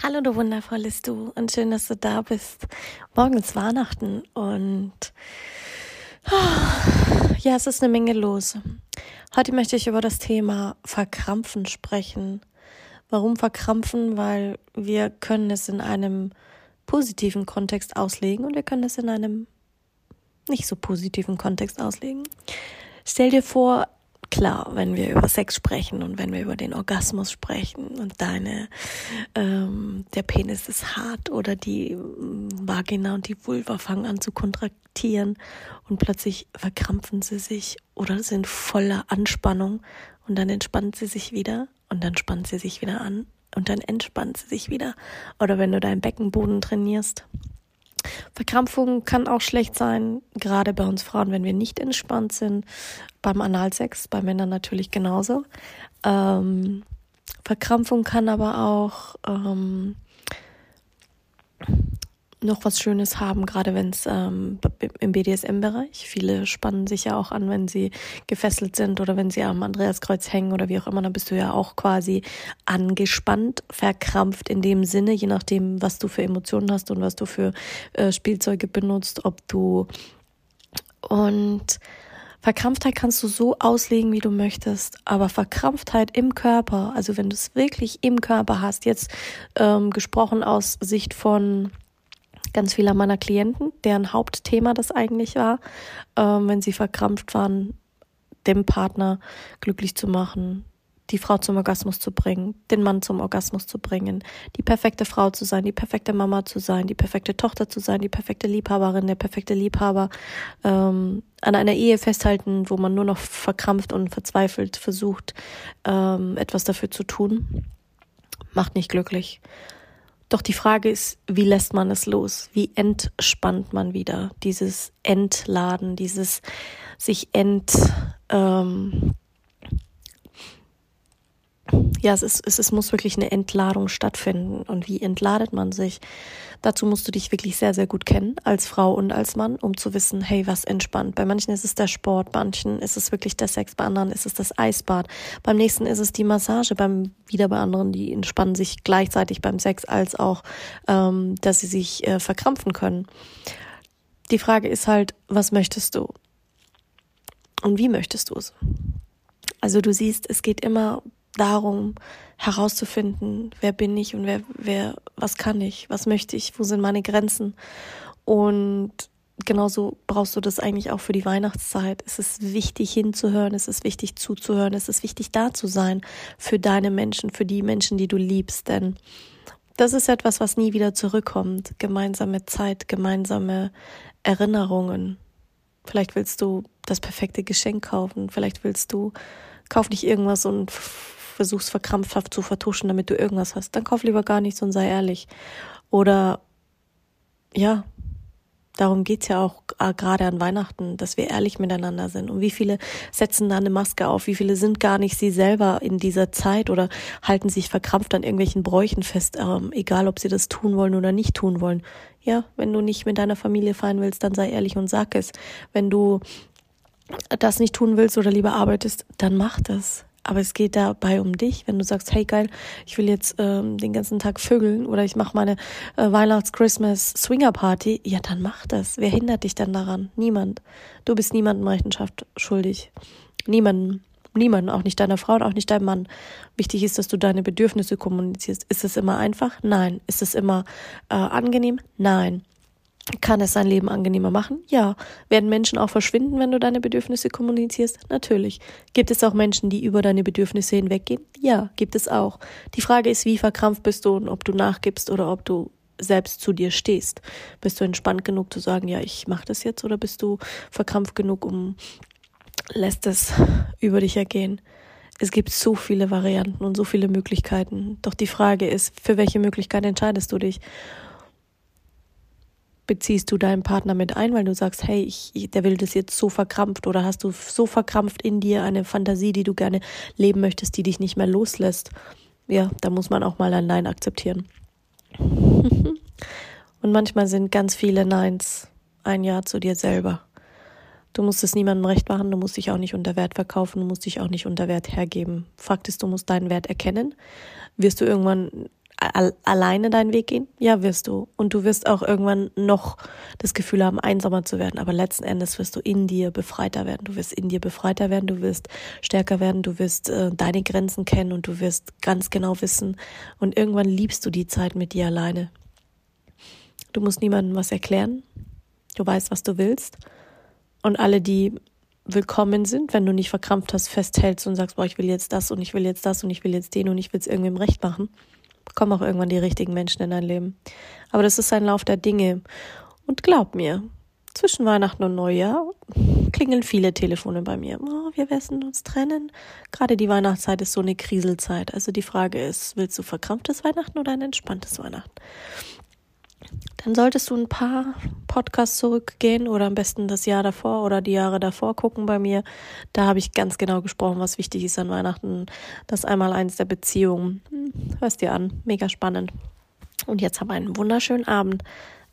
Hallo, du wundervolles Du und schön, dass du da bist. Morgen ist Weihnachten und oh, ja, es ist eine Menge los. Heute möchte ich über das Thema Verkrampfen sprechen. Warum verkrampfen? Weil wir können es in einem positiven Kontext auslegen und wir können es in einem nicht so positiven Kontext auslegen. Stell dir vor, klar, wenn wir über Sex sprechen und wenn wir über den Orgasmus sprechen und deine, ähm, der Penis ist hart oder die ähm, Vagina und die Vulva fangen an zu kontraktieren und plötzlich verkrampfen sie sich oder sind voller Anspannung und dann entspannt sie sich wieder und dann spannt sie sich wieder an und dann entspannt sie sich wieder. Oder wenn du deinen Beckenboden trainierst Verkrampfung kann auch schlecht sein, gerade bei uns Frauen, wenn wir nicht entspannt sind. Beim Analsex, bei Männern natürlich genauso. Ähm, Verkrampfung kann aber auch ähm, noch was Schönes haben, gerade wenn es ähm, im BDSM-Bereich. Viele spannen sich ja auch an, wenn sie gefesselt sind oder wenn sie am Andreaskreuz hängen oder wie auch immer, dann bist du ja auch quasi angespannt, verkrampft in dem Sinne, je nachdem, was du für Emotionen hast und was du für äh, Spielzeuge benutzt, ob du und Verkrampftheit kannst du so auslegen, wie du möchtest, aber Verkrampftheit im Körper, also wenn du es wirklich im Körper hast, jetzt ähm, gesprochen aus Sicht von ganz vieler meiner Klienten, deren Hauptthema das eigentlich war, ähm, wenn sie verkrampft waren, dem Partner glücklich zu machen, die Frau zum Orgasmus zu bringen, den Mann zum Orgasmus zu bringen, die perfekte Frau zu sein, die perfekte Mama zu sein, die perfekte Tochter zu sein, die perfekte Liebhaberin, der perfekte Liebhaber, ähm, an einer Ehe festhalten, wo man nur noch verkrampft und verzweifelt versucht, ähm, etwas dafür zu tun, macht nicht glücklich. Doch die Frage ist, wie lässt man es los? Wie entspannt man wieder? Dieses Entladen, dieses sich ent, ähm, ja, es, ist, es, muss wirklich eine Entladung stattfinden. Und wie entladet man sich? Dazu musst du dich wirklich sehr, sehr gut kennen, als Frau und als Mann, um zu wissen, hey, was entspannt. Bei manchen ist es der Sport, bei manchen ist es wirklich der Sex, bei anderen ist es das Eisbad, beim nächsten ist es die Massage, beim wieder bei anderen, die entspannen sich gleichzeitig beim Sex, als auch, ähm, dass sie sich äh, verkrampfen können. Die Frage ist halt, was möchtest du? Und wie möchtest du es? Also du siehst, es geht immer darum, herauszufinden, wer bin ich und wer, wer, was kann ich, was möchte ich, wo sind meine Grenzen. Und genauso brauchst du das eigentlich auch für die Weihnachtszeit. Es ist wichtig hinzuhören, es ist wichtig zuzuhören, es ist wichtig da zu sein für deine Menschen, für die Menschen, die du liebst, denn das ist etwas, was nie wieder zurückkommt. Gemeinsame Zeit, gemeinsame Erinnerungen. Vielleicht willst du das perfekte Geschenk kaufen, vielleicht willst du, kauf nicht irgendwas und versuchst verkrampfhaft zu vertuschen, damit du irgendwas hast, dann kauf lieber gar nichts und sei ehrlich. Oder ja, darum geht's ja auch äh, gerade an Weihnachten, dass wir ehrlich miteinander sind. Und wie viele setzen da eine Maske auf? Wie viele sind gar nicht sie selber in dieser Zeit oder halten sich verkrampft an irgendwelchen Bräuchen fest, ähm, egal ob sie das tun wollen oder nicht tun wollen. Ja, wenn du nicht mit deiner Familie feiern willst, dann sei ehrlich und sag es. Wenn du das nicht tun willst oder lieber arbeitest, dann mach das. Aber es geht dabei um dich, wenn du sagst, hey geil, ich will jetzt ähm, den ganzen Tag vögeln oder ich mache meine äh, Weihnachts-Christmas-Swinger-Party, ja, dann mach das. Wer hindert dich dann daran? Niemand. Du bist niemandem Rechenschaft schuldig. Niemanden. Niemanden, auch nicht deiner Frau und auch nicht deinem Mann. Wichtig ist, dass du deine Bedürfnisse kommunizierst. Ist es immer einfach? Nein. Ist es immer äh, angenehm? Nein. Kann es sein Leben angenehmer machen? Ja. Werden Menschen auch verschwinden, wenn du deine Bedürfnisse kommunizierst? Natürlich. Gibt es auch Menschen, die über deine Bedürfnisse hinweggehen? Ja, gibt es auch. Die Frage ist, wie verkrampft bist du und ob du nachgibst oder ob du selbst zu dir stehst. Bist du entspannt genug zu sagen, ja, ich mache das jetzt oder bist du verkrampft genug, um lässt es über dich ergehen? Es gibt so viele Varianten und so viele Möglichkeiten. Doch die Frage ist, für welche Möglichkeit entscheidest du dich? Beziehst du deinen Partner mit ein, weil du sagst, hey, ich, der will das jetzt so verkrampft oder hast du so verkrampft in dir eine Fantasie, die du gerne leben möchtest, die dich nicht mehr loslässt. Ja, da muss man auch mal ein Nein akzeptieren. Und manchmal sind ganz viele Neins ein Ja zu dir selber. Du musst es niemandem recht machen, du musst dich auch nicht unter Wert verkaufen, du musst dich auch nicht unter Wert hergeben. Fakt ist, du musst deinen Wert erkennen. Wirst du irgendwann alleine deinen Weg gehen? Ja, wirst du. Und du wirst auch irgendwann noch das Gefühl haben, einsamer zu werden. Aber letzten Endes wirst du in dir befreiter werden. Du wirst in dir befreiter werden, du wirst stärker werden, du wirst äh, deine Grenzen kennen und du wirst ganz genau wissen. Und irgendwann liebst du die Zeit mit dir alleine. Du musst niemandem was erklären. Du weißt, was du willst. Und alle, die willkommen sind, wenn du nicht verkrampft hast, festhältst und sagst, boah, ich will jetzt das und ich will jetzt das und ich will jetzt den und ich will es irgendwem recht machen, kommen auch irgendwann die richtigen Menschen in dein Leben. Aber das ist ein Lauf der Dinge. Und glaub mir, zwischen Weihnachten und Neujahr klingeln viele Telefone bei mir. Oh, wir werden uns trennen. Gerade die Weihnachtszeit ist so eine Kriselzeit. Also die Frage ist, willst du verkrampftes Weihnachten oder ein entspanntes Weihnachten? dann solltest du ein paar Podcasts zurückgehen oder am besten das Jahr davor oder die Jahre davor gucken bei mir. Da habe ich ganz genau gesprochen, was wichtig ist an Weihnachten. Das einmal eins der Beziehungen. Hm, hörst dir an, mega spannend. Und jetzt wir einen wunderschönen Abend,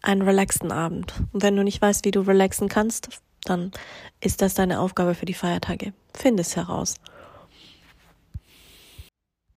einen relaxten Abend. Und wenn du nicht weißt, wie du relaxen kannst, dann ist das deine Aufgabe für die Feiertage. Find es heraus.